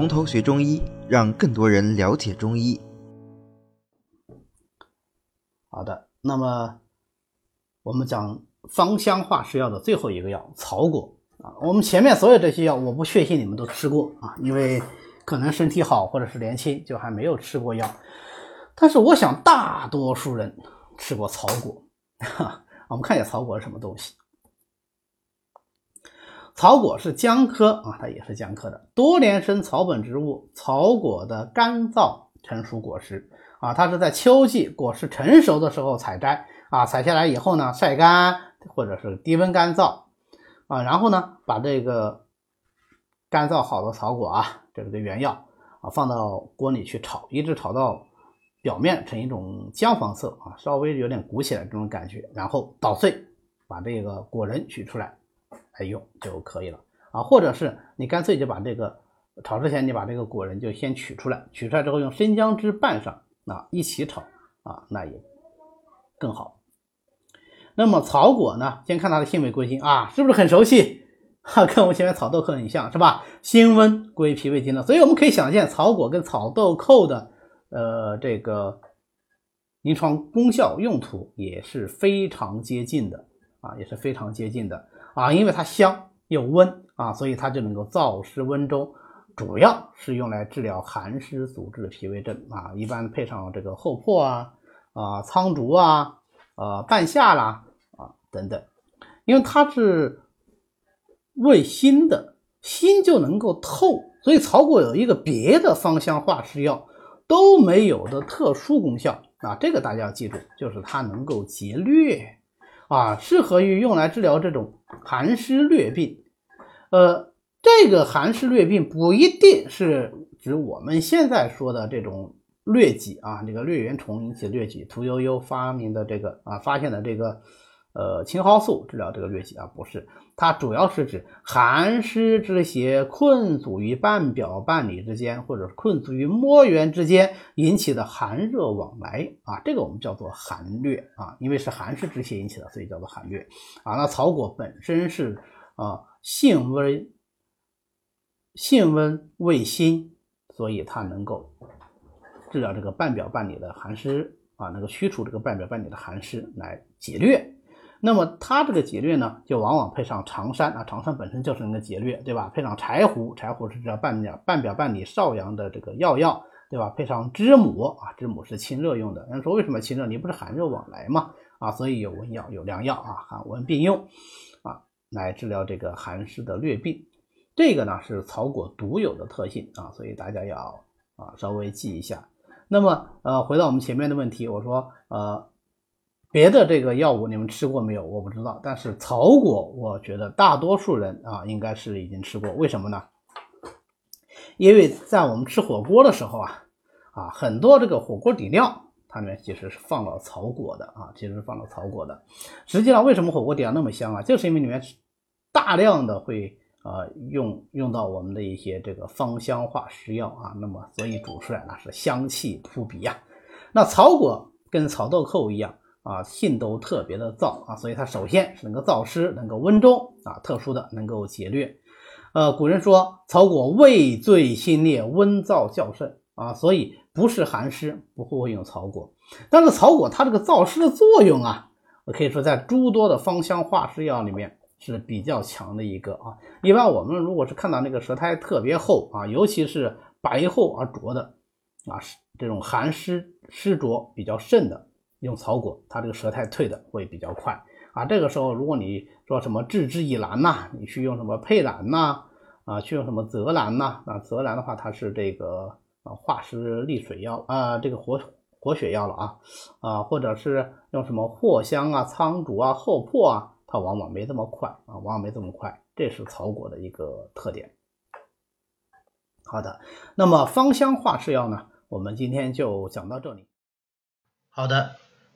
从头学中医，让更多人了解中医。好的，那么我们讲芳香化湿药的最后一个药草果啊。我们前面所有这些药，我不确信你们都吃过啊，因为可能身体好或者是年轻，就还没有吃过药。但是我想大多数人吃过草果。哈，我们看一下草果是什么东西。草果是姜科啊，它也是姜科的多年生草本植物。草果的干燥成熟果实啊，它是在秋季果实成熟的时候采摘啊，采下来以后呢，晒干或者是低温干燥啊，然后呢，把这个干燥好的草果啊，这个原药啊，放到锅里去炒，一直炒到表面呈一种姜黄色啊，稍微有点鼓起来这种感觉，然后捣碎，把这个果仁取出来。来用就可以了啊，或者是你干脆就把这个炒之前，你把这个果仁就先取出来，取出来之后用生姜汁拌上啊，一起炒啊，那也更好。那么草果呢，先看它的性味归经啊，是不是很熟悉？哈，跟我们前面草豆蔻很像，是吧？辛温归脾胃经了，所以我们可以想见，草果跟草豆蔻的呃这个临床功效用途也是非常接近的啊，也是非常接近的。啊，因为它香又温啊，所以它就能够燥湿温中，主要是用来治疗寒湿阻滞的脾胃症啊。一般配上这个厚朴啊、啊苍竹啊、呃半夏啦啊等等，因为它是味辛的，辛就能够透，所以草果有一个别的芳香化湿药都没有的特殊功效啊。这个大家要记住，就是它能够节疟。啊，适合于用来治疗这种寒湿疟病。呃，这个寒湿疟病不一定是指我们现在说的这种疟疾啊，这个疟原虫引起的疟疾，屠呦呦发明的这个啊，发现的这个呃青蒿素治疗这个疟疾啊，不是。它主要是指寒湿之邪困阻于半表半里之间，或者困阻于膜原之间引起的寒热往来啊，这个我们叫做寒疟啊，因为是寒湿之邪引起的，所以叫做寒疟啊。那草果本身是啊性温性温味辛，所以它能够治疗这个半表半里的寒湿啊，能够驱除这个半表半里的寒湿来解疟。那么它这个解疟呢，就往往配上长山啊，长山本身就是那个解疟，对吧？配上柴胡，柴胡是治半表半表半里少阳的这个药药，对吧？配上知母啊，知母是清热用的。人说为什么清热？你不是寒热往来嘛？啊，所以有温药有凉药啊，寒温并用啊，来治疗这个寒湿的疟病。这个呢是草果独有的特性啊，所以大家要啊稍微记一下。那么呃，回到我们前面的问题，我说呃。别的这个药物你们吃过没有？我不知道，但是草果，我觉得大多数人啊应该是已经吃过。为什么呢？因为在我们吃火锅的时候啊，啊很多这个火锅底料，它里面其实是放了草果的啊，其实是放了草果的。实际上，为什么火锅底料那么香啊？就是因为里面大量的会呃用用到我们的一些这个芳香化食药啊，那么所以煮出来呢是香气扑鼻呀。那草果跟草豆蔻一样。啊，性都特别的燥啊，所以它首先是能够燥湿，能够温中啊，特殊的能够解疟。呃，古人说草果味最辛烈，温燥较甚啊，所以不是寒湿不会用草果。但是草果它这个燥湿的作用啊，我可以说在诸多的芳香化湿药里面是比较强的一个啊。一般我们如果是看到那个舌苔特别厚啊，尤其是白厚而浊的啊，这种寒湿湿浊比较甚的。用草果，它这个舌苔退的会比较快啊。这个时候，如果你说什么治之以兰呐，你去用什么佩兰呐，啊，去用什么泽兰呐，啊，泽兰的话，它是这个啊化湿利水药啊，这个活活血药了啊，啊，或者是用什么藿香啊、苍术啊、厚朴啊，它往往没这么快啊，往往没这么快，这是草果的一个特点。好的，那么芳香化湿药呢，我们今天就讲到这里。好的。